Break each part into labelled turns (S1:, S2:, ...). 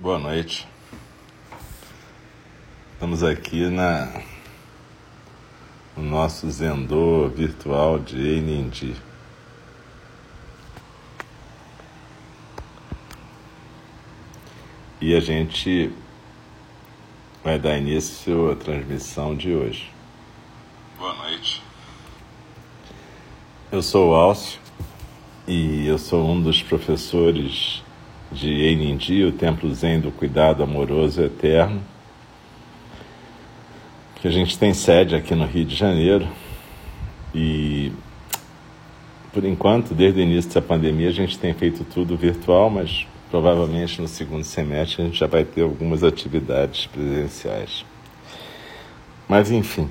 S1: Boa noite. Estamos aqui na no nosso Zendô virtual de Enindi. E a gente vai dar início à transmissão de hoje.
S2: Boa noite.
S1: Eu sou o Alcio e eu sou um dos professores de Enindi, o Templo Zen do Cuidado Amoroso Eterno, que a gente tem sede aqui no Rio de Janeiro e por enquanto, desde o início da pandemia, a gente tem feito tudo virtual, mas provavelmente no segundo semestre a gente já vai ter algumas atividades presenciais. Mas enfim,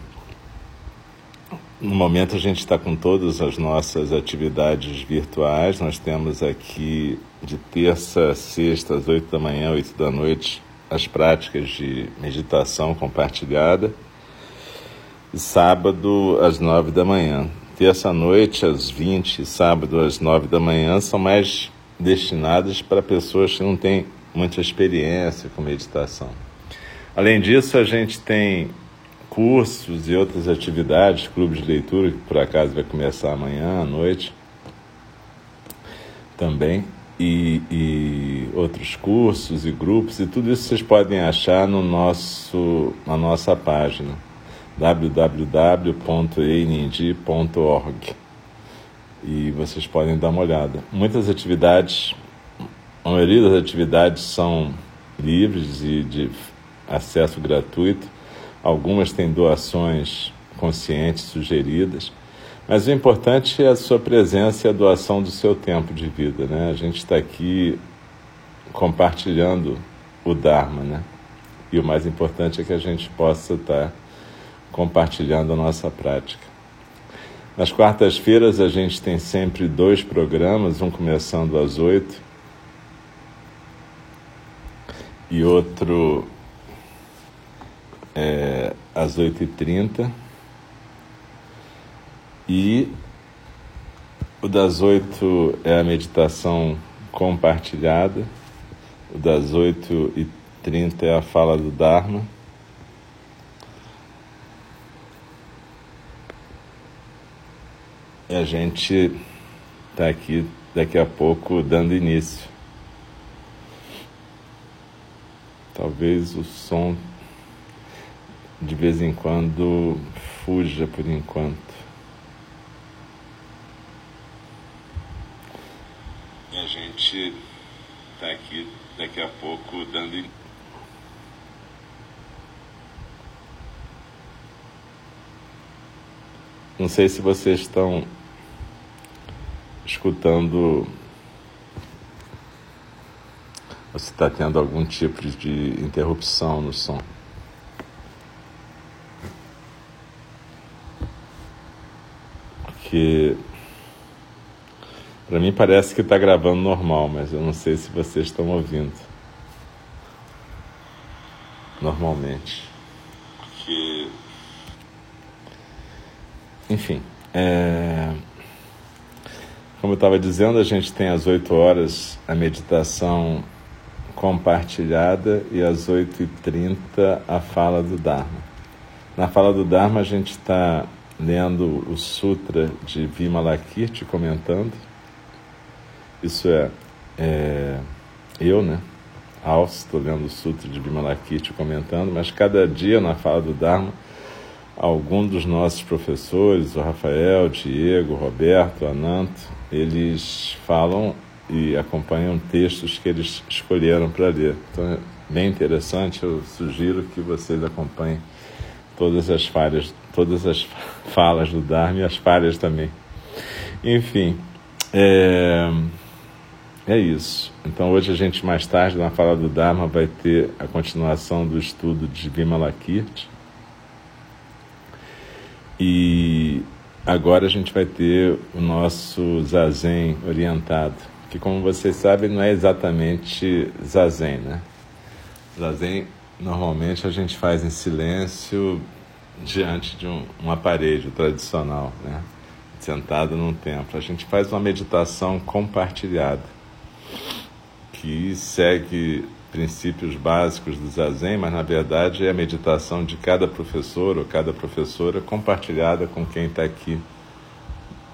S1: no momento a gente está com todas as nossas atividades virtuais. Nós temos aqui de terça a sexta, às oito da manhã, oito da noite, as práticas de meditação compartilhada. E sábado às nove da manhã. Terça noite às vinte, sábado às nove da manhã são mais destinadas para pessoas que não têm muita experiência com meditação. Além disso, a gente tem cursos e outras atividades, clubes de leitura, que por acaso vai começar amanhã à noite também, e, e, outros cursos e grupos, e tudo isso vocês podem achar no nosso, na nossa página www.einindi.org e vocês podem dar uma olhada. Muitas atividades, a maioria das atividades são livres e de acesso gratuito, Algumas têm doações conscientes sugeridas, mas o importante é a sua presença e a doação do seu tempo de vida. Né? A gente está aqui compartilhando o Dharma, né? E o mais importante é que a gente possa estar compartilhando a nossa prática. Nas quartas-feiras a gente tem sempre dois programas, um começando às oito e outro é, às 8h30. E o das 8 é a meditação compartilhada, o das 8h30 é a fala do Dharma. E a gente está aqui daqui a pouco dando início. Talvez o som de vez em quando fuja por enquanto.
S2: E a gente está aqui daqui a pouco dando.
S1: Não sei se vocês estão escutando ou se está tendo algum tipo de interrupção no som. Porque para mim parece que está gravando normal, mas eu não sei se vocês estão ouvindo normalmente.
S2: Porque...
S1: Enfim, é... como eu estava dizendo, a gente tem às 8 horas a meditação compartilhada e às 8h30 a fala do Dharma. Na fala do Dharma a gente está lendo o Sutra de Vimalakirti, comentando. Isso é, é eu, né? Alce, estou lendo o Sutra de Vimalakirti comentando, mas cada dia na fala do Dharma, algum dos nossos professores, o Rafael, o Diego, Roberto, Ananto, eles falam e acompanham textos que eles escolheram para ler. Então é bem interessante, eu sugiro que vocês acompanhem todas as falhas, todas as falas do Dharma e as falhas também. Enfim, é, é isso. Então hoje a gente mais tarde na fala do Dharma vai ter a continuação do estudo de Vimalakirti. E agora a gente vai ter o nosso zazen orientado, que como vocês sabem não é exatamente zazen, né? Zazen normalmente a gente faz em silêncio diante de um, um aparelho tradicional, né? sentado num templo. A gente faz uma meditação compartilhada que segue princípios básicos do Zazen, mas na verdade é a meditação de cada professor ou cada professora compartilhada com quem está aqui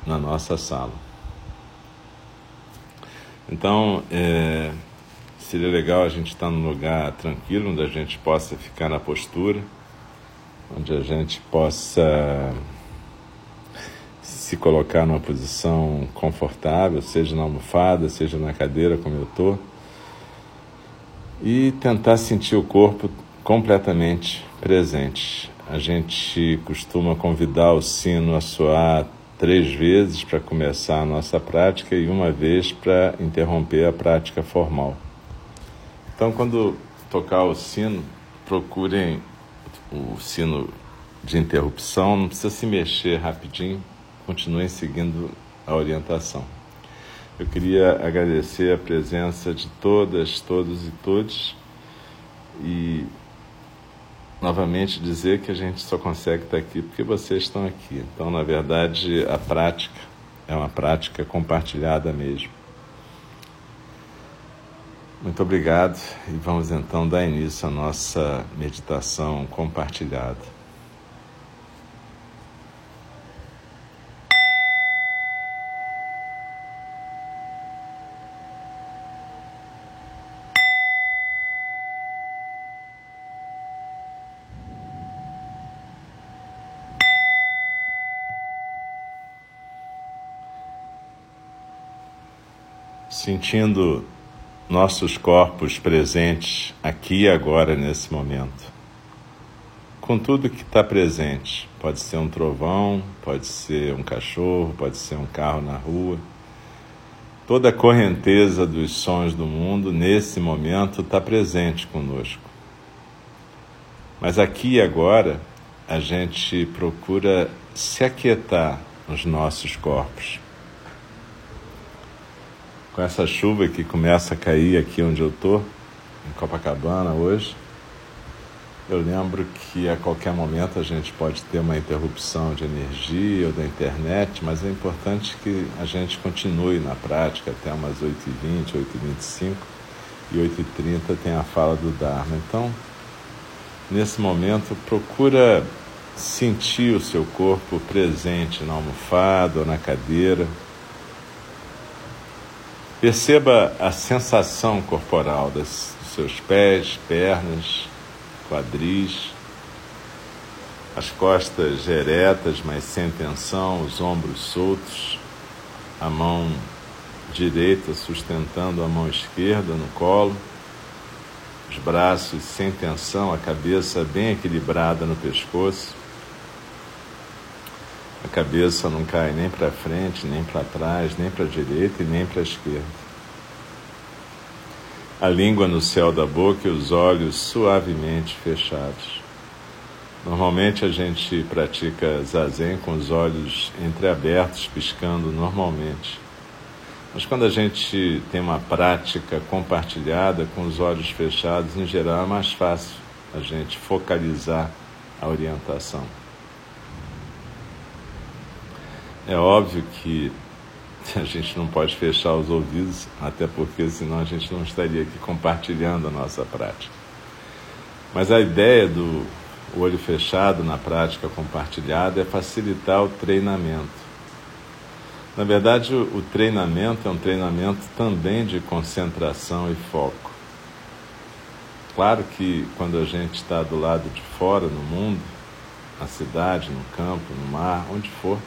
S1: na nossa sala. Então, é, seria legal a gente estar num lugar tranquilo, onde a gente possa ficar na postura, onde a gente possa se colocar numa posição confortável, seja na almofada, seja na cadeira, como eu estou, e tentar sentir o corpo completamente presente. A gente costuma convidar o sino a soar três vezes para começar a nossa prática e uma vez para interromper a prática formal. Então, quando tocar o sino, procurem o sino de interrupção, não precisa se mexer rapidinho, continuem seguindo a orientação. Eu queria agradecer a presença de todas, todos e todos e novamente dizer que a gente só consegue estar aqui porque vocês estão aqui. Então, na verdade, a prática é uma prática compartilhada mesmo. Muito obrigado e vamos então dar início à nossa meditação compartilhada. sentindo nossos corpos presentes aqui e agora nesse momento. Com tudo que está presente, pode ser um trovão, pode ser um cachorro, pode ser um carro na rua. Toda a correnteza dos sons do mundo nesse momento está presente conosco. Mas aqui e agora a gente procura se aquietar nos nossos corpos com essa chuva que começa a cair aqui onde eu estou, em Copacabana hoje, eu lembro que a qualquer momento a gente pode ter uma interrupção de energia ou da internet, mas é importante que a gente continue na prática até umas 8h20, 8h25 e 8h30 tem a fala do Dharma. Então, nesse momento, procura sentir o seu corpo presente na almofada ou na cadeira Perceba a sensação corporal das, dos seus pés, pernas, quadris, as costas eretas, mas sem tensão, os ombros soltos, a mão direita sustentando a mão esquerda no colo, os braços sem tensão, a cabeça bem equilibrada no pescoço. A cabeça não cai nem para frente, nem para trás, nem para a direita e nem para a esquerda. A língua no céu da boca e os olhos suavemente fechados. Normalmente a gente pratica zazen com os olhos entreabertos, piscando normalmente. Mas quando a gente tem uma prática compartilhada com os olhos fechados, em geral é mais fácil a gente focalizar a orientação. É óbvio que a gente não pode fechar os ouvidos, até porque senão a gente não estaria aqui compartilhando a nossa prática. Mas a ideia do olho fechado na prática compartilhada é facilitar o treinamento. Na verdade, o treinamento é um treinamento também de concentração e foco. Claro que quando a gente está do lado de fora, no mundo, na cidade, no campo, no mar, onde for,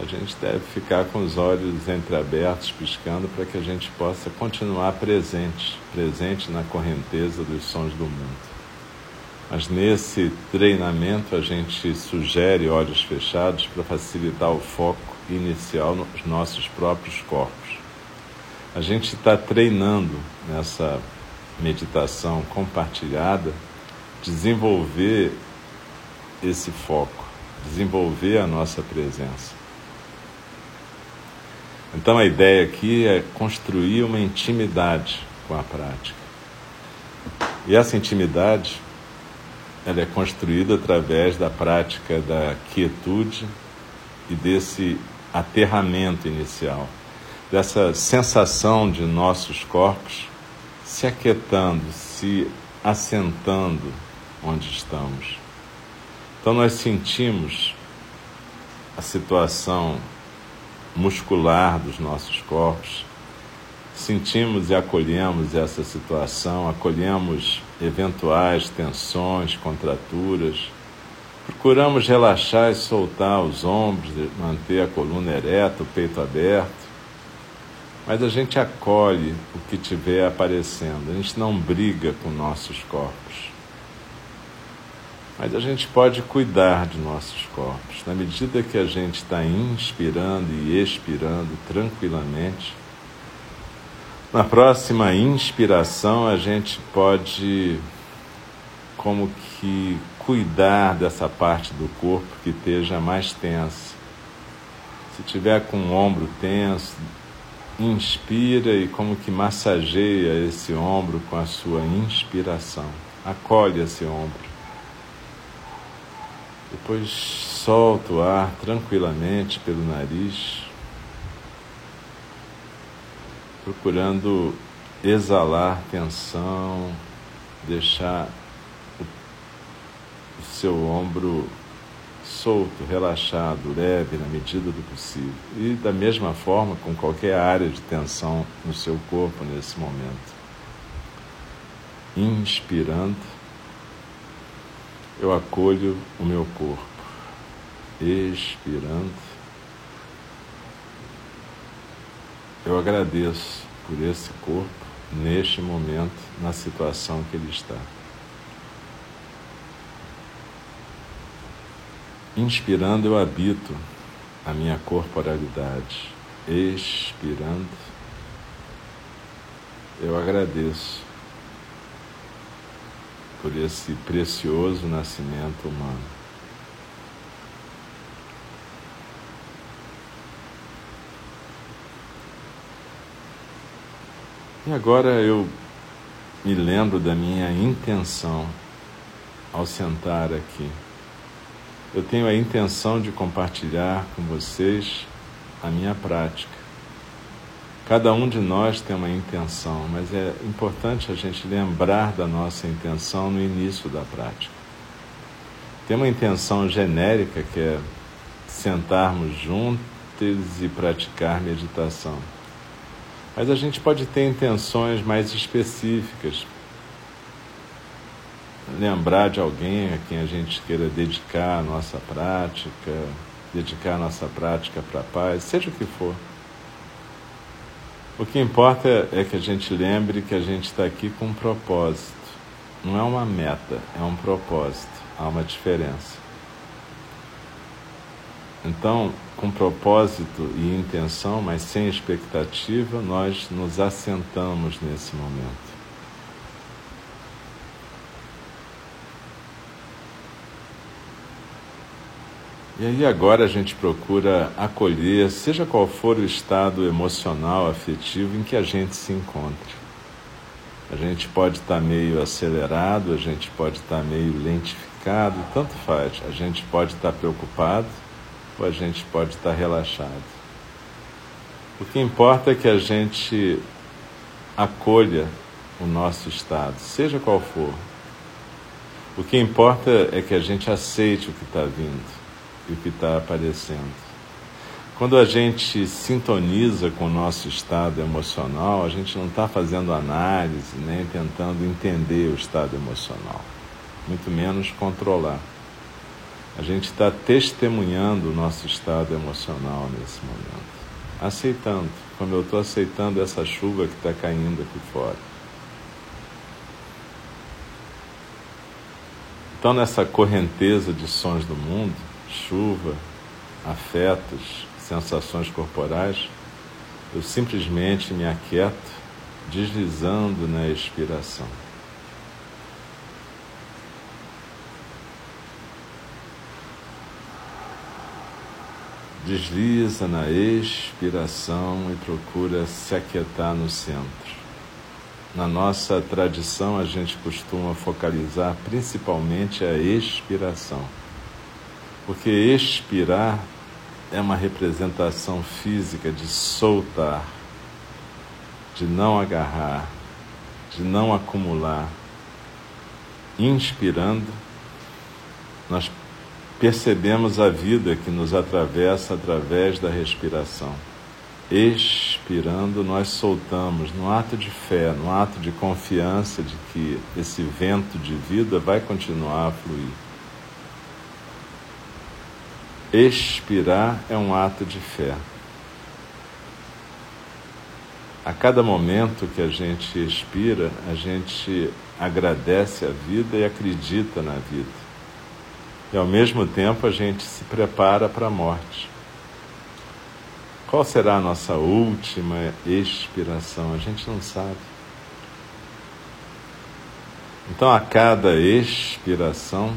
S1: a gente deve ficar com os olhos entreabertos, piscando, para que a gente possa continuar presente, presente na correnteza dos sons do mundo. Mas nesse treinamento a gente sugere olhos fechados para facilitar o foco inicial nos nossos próprios corpos. A gente está treinando nessa meditação compartilhada desenvolver esse foco, desenvolver a nossa presença. Então a ideia aqui é construir uma intimidade com a prática. E essa intimidade ela é construída através da prática da quietude e desse aterramento inicial, dessa sensação de nossos corpos se aquietando, se assentando onde estamos. Então nós sentimos a situação muscular dos nossos corpos, sentimos e acolhemos essa situação, acolhemos eventuais tensões, contraturas, procuramos relaxar e soltar os ombros, manter a coluna ereta, o peito aberto, mas a gente acolhe o que tiver aparecendo, a gente não briga com nossos corpos. Mas a gente pode cuidar de nossos corpos. Na medida que a gente está inspirando e expirando tranquilamente, na próxima inspiração a gente pode, como que, cuidar dessa parte do corpo que esteja mais tensa. Se tiver com o ombro tenso, inspira e como que massageia esse ombro com a sua inspiração. Acolhe esse ombro. Depois solta o ar tranquilamente pelo nariz, procurando exalar tensão, deixar o, seu ombro solto, relaxado, leve na medida do possível. E da mesma forma com qualquer área de tensão no seu corpo nesse momento. Inspirando eu acolho o meu corpo, expirando. Eu agradeço por esse corpo neste momento, na situação que ele está. Inspirando, eu habito a minha corporalidade. Expirando, eu agradeço por esse precioso nascimento humano. E agora eu me lembro da minha intenção ao sentar aqui. Eu tenho a intenção de compartilhar com vocês a minha prática. Cada um de nós tem uma intenção, mas é importante a gente lembrar da nossa intenção no início da prática. Tem uma intenção genérica que é sentarmos juntos e praticar meditação. Mas a gente pode ter intenções mais específicas. Lembrar de alguém a quem a gente queira dedicar a nossa prática, dedicar a nossa prática para a paz, seja o que for. O que importa é que a gente lembre que a gente está aqui com um propósito. Não é uma meta, é um propósito. Há uma diferença. Então, com propósito e intenção, mas sem expectativa, nós nos assentamos nesse momento. E aí agora a gente procura acolher, seja qual for o estado emocional, afetivo em que a gente se encontre. A gente pode estar meio acelerado, a gente pode estar meio lentificado, tanto faz. A gente pode estar preocupado ou a gente pode estar relaxado. O que importa é que a gente acolha o nosso estado, seja qual for. O que importa é que a gente aceite o que está vindo e o que está aparecendo. Quando a gente sintoniza com o nosso estado emocional, a gente não está fazendo análise nem tentando entender o estado emocional, muito menos controlar. A gente está testemunhando o nosso estado emocional nesse momento, aceitando, como eu estou aceitando essa chuva que está caindo aqui fora. Então, nessa correnteza de sons do mundo, chuva, afetos, sensações corporais, eu simplesmente me aquieto, deslizando na expiração. Desliza na expiração e procura se aquietar no centro. Na nossa tradição, a gente costuma focalizar principalmente a expiração porque expirar é uma representação física de soltar, de não agarrar, de não acumular. Inspirando, nós percebemos a vida que nos atravessa através da respiração. Expirando, nós soltamos no ato de fé, no ato de confiança de que esse vento de vida vai continuar a fluir. Expirar é um ato de fé. A cada momento que a gente expira, a gente agradece a vida e acredita na vida. E ao mesmo tempo a gente se prepara para a morte. Qual será a nossa última expiração? A gente não sabe. Então, a cada expiração,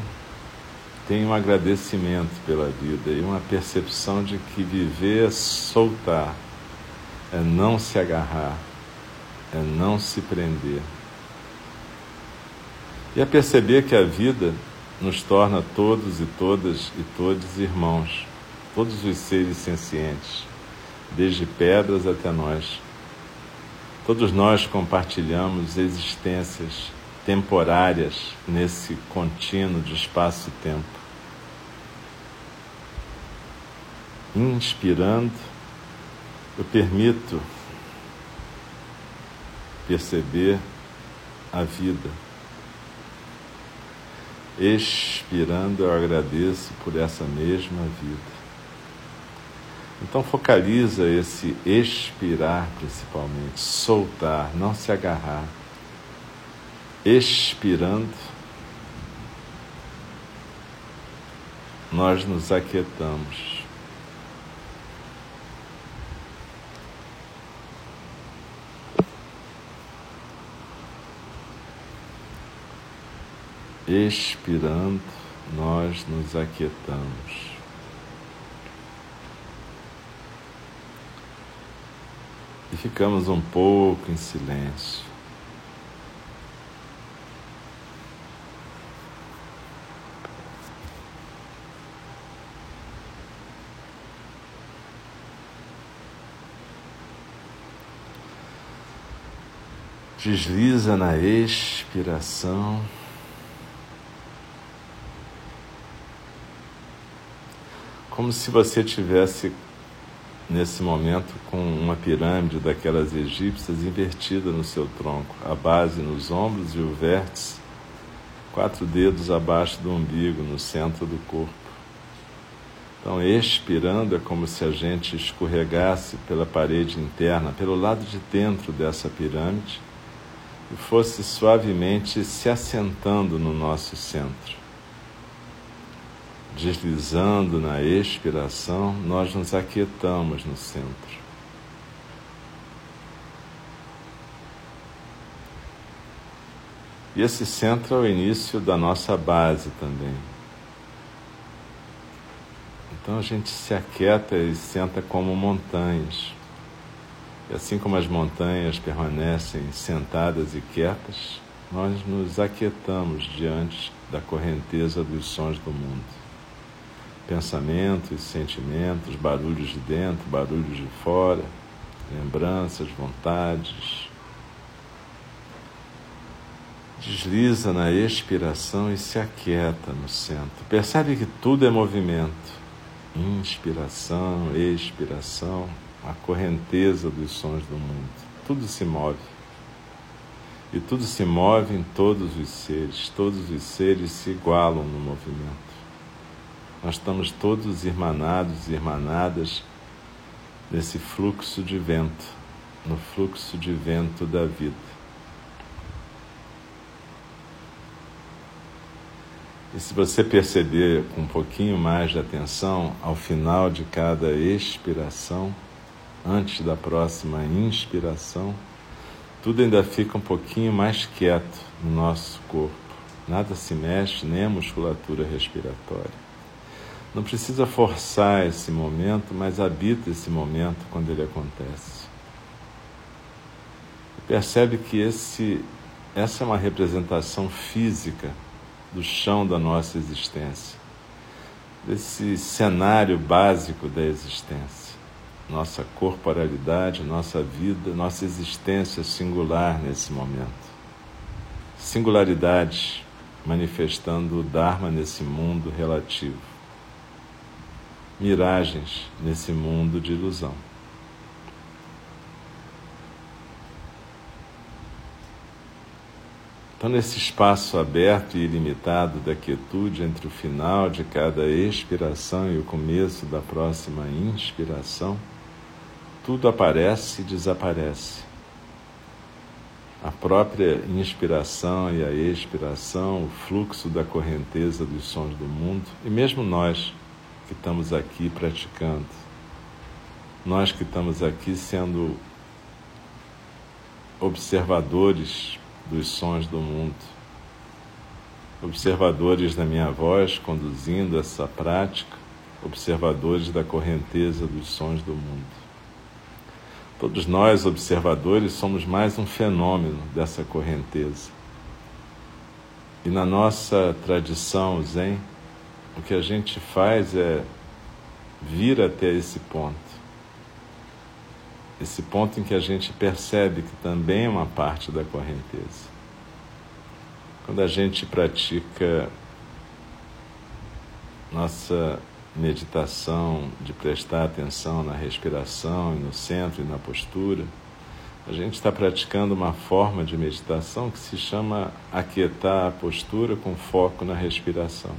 S1: tem um agradecimento pela vida e uma percepção de que viver é soltar é não se agarrar, é não se prender. E é perceber que a vida nos torna todos e todas e todos irmãos, todos os seres sencientes, desde pedras até nós. Todos nós compartilhamos existências temporárias nesse contínuo de espaço-tempo. Inspirando eu permito perceber a vida. Expirando, eu agradeço por essa mesma vida. Então focaliza esse expirar principalmente, soltar, não se agarrar. Expirando, nós nos aquietamos. Expirando, nós nos aquietamos. E ficamos um pouco em silêncio. Desliza na expiração. Como se você tivesse nesse momento com uma pirâmide daquelas egípcias invertida no seu tronco, a base nos ombros e o vértice, quatro dedos abaixo do umbigo, no centro do corpo. Então, expirando é como se a gente escorregasse pela parede interna, pelo lado de dentro dessa pirâmide e fosse suavemente se assentando no nosso centro deslizando na expiração, nós nos aquietamos no centro. E esse centro é o início da nossa base também. Então a gente se aquieta e senta como montanhas. E assim como as montanhas permanecem sentadas e quietas, nós nos aquietamos diante da correnteza dos sons do mundo pensamentos, sentimentos, barulhos de dentro, barulhos de fora, lembranças, vontades. Desliza na expiração e se aquieta no centro. Percebe que tudo é movimento. Inspiração, expiração, a correnteza dos sons do mundo. Tudo se move. E tudo se move em todos os seres. Todos os seres se igualam no movimento. Nós estamos todos irmanados e irmanadas nesse fluxo de vento, no fluxo de vento da vida. E se você perceber com um pouquinho mais de atenção, ao final de cada expiração, antes da próxima inspiração, tudo ainda fica um pouquinho mais quieto no nosso corpo. Nada se mexe, nem a musculatura respiratória. Não precisa forçar esse momento, mas habita esse momento quando ele acontece. Percebe que esse, essa é uma representação física do chão da nossa existência, desse cenário básico da existência. Nossa corporalidade, nossa vida, nossa existência singular nesse momento. singularidades manifestando o Dharma nesse mundo relativo, miragens nesse mundo de ilusão. Então, nesse espaço aberto e ilimitado da quietude entre o final de cada expiração e o começo da próxima inspiração, tudo aparece e desaparece. A própria inspiração e a expiração, o fluxo da correnteza dos sons do mundo, e mesmo nós que estamos aqui praticando, nós que estamos aqui sendo observadores dos sons do mundo. Observadores da minha voz conduzindo essa prática, observadores da correnteza dos sons do mundo. Todos nós, observadores, somos mais um fenômeno dessa correnteza. E na nossa tradição Zen, o que a gente faz é vir até esse ponto esse ponto em que a gente percebe que também é uma parte da correnteza. Quando a gente pratica nossa meditação de prestar atenção na respiração e no centro e na postura, a gente está praticando uma forma de meditação que se chama aquietar a postura com foco na respiração.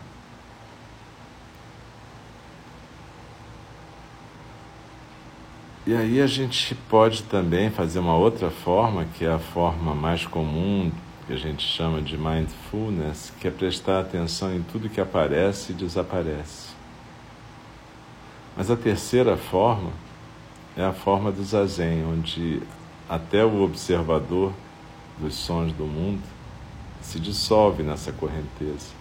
S1: E aí a gente pode também fazer uma outra forma, que é a forma mais comum, que a gente chama de mindfulness, que é prestar atenção em tudo que aparece e desaparece. Mas a terceira forma é a forma do zazen, onde até o observador dos sons do mundo se dissolve nessa correnteza.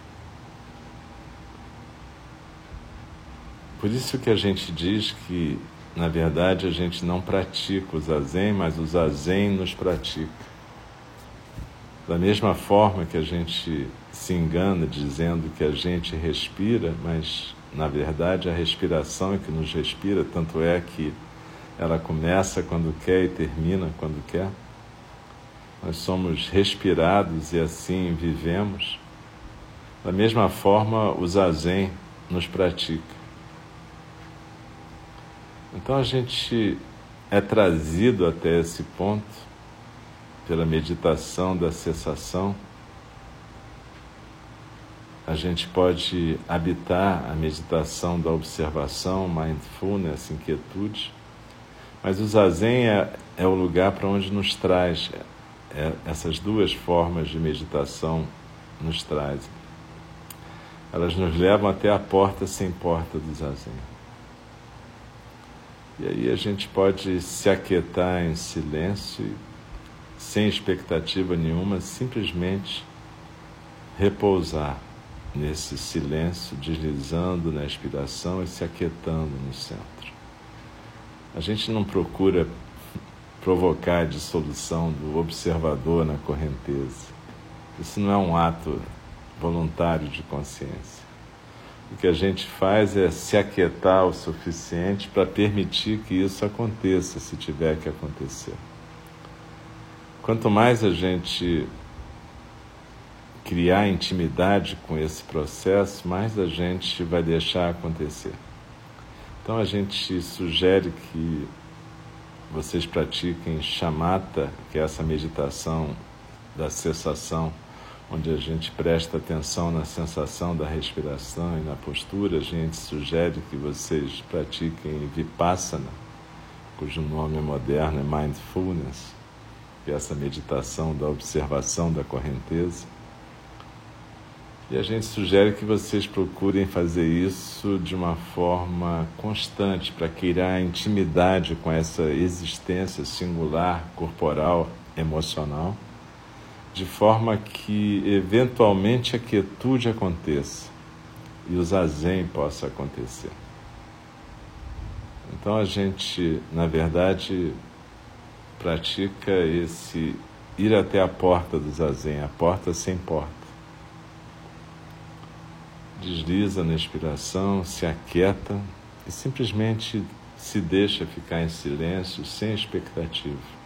S1: Por isso que a gente diz que na verdade, a gente não pratica o zazen, mas o zazen nos pratica. Da mesma forma que a gente se engana dizendo que a gente respira, mas na verdade a respiração é que nos respira, tanto é que ela começa quando quer e termina quando quer. Nós somos respirados e assim vivemos. Da mesma forma, o zazen nos pratica. Então a gente é trazido até esse ponto pela meditação da cessação. A gente pode habitar a meditação da observação, mindfulness, inquietude, mas o zazen é, é o lugar para onde nos traz, é, essas duas formas de meditação nos trazem. Elas nos levam até a porta sem porta do zazen. E aí a gente pode se aquietar em silêncio, sem expectativa nenhuma, simplesmente repousar nesse silêncio, deslizando na inspiração e se aquietando no centro. A gente não procura provocar a dissolução do observador na correnteza. Isso não é um ato voluntário de consciência. O que a gente faz é se aquietar o suficiente para permitir que isso aconteça, se tiver que acontecer. Quanto mais a gente criar intimidade com esse processo, mais a gente vai deixar acontecer. Então a gente sugere que vocês pratiquem chamata, que é essa meditação da cessação onde a gente presta atenção na sensação da respiração e na postura, a gente sugere que vocês pratiquem Vipassana, cujo nome moderno é Mindfulness, que é essa meditação da observação da correnteza. E a gente sugere que vocês procurem fazer isso de uma forma constante, para criar intimidade com essa existência singular, corporal, emocional de forma que eventualmente a quietude aconteça e o zazen possa acontecer. Então a gente, na verdade, pratica esse ir até a porta do zazen, a porta sem porta. Desliza na inspiração, se aquieta e simplesmente se deixa ficar em silêncio, sem expectativa.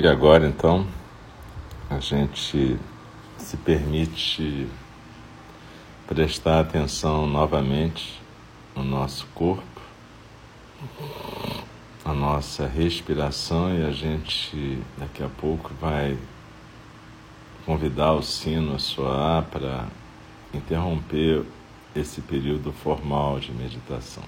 S1: E agora então a gente se permite prestar atenção novamente no nosso corpo, a nossa respiração e a gente daqui a pouco vai convidar o sino a soar para interromper esse período formal de meditação.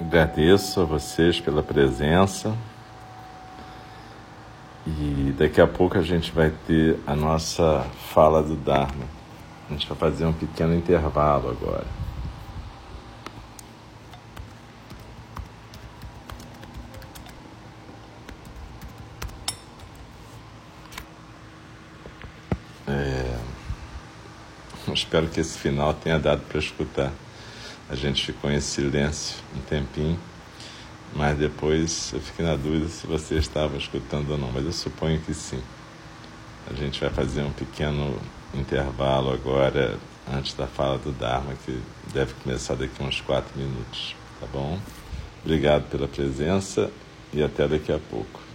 S1: Agradeço a vocês pela presença. E daqui a pouco a gente vai ter a nossa fala do Dharma. A gente vai fazer um pequeno intervalo agora. É... Espero que esse final tenha dado para escutar. A gente ficou em silêncio um tempinho, mas depois eu fiquei na dúvida se você estava escutando ou não, mas eu suponho que sim. A gente vai fazer um pequeno intervalo agora, antes da fala do Dharma, que deve começar daqui uns quatro minutos, tá bom? Obrigado pela presença e até daqui a pouco.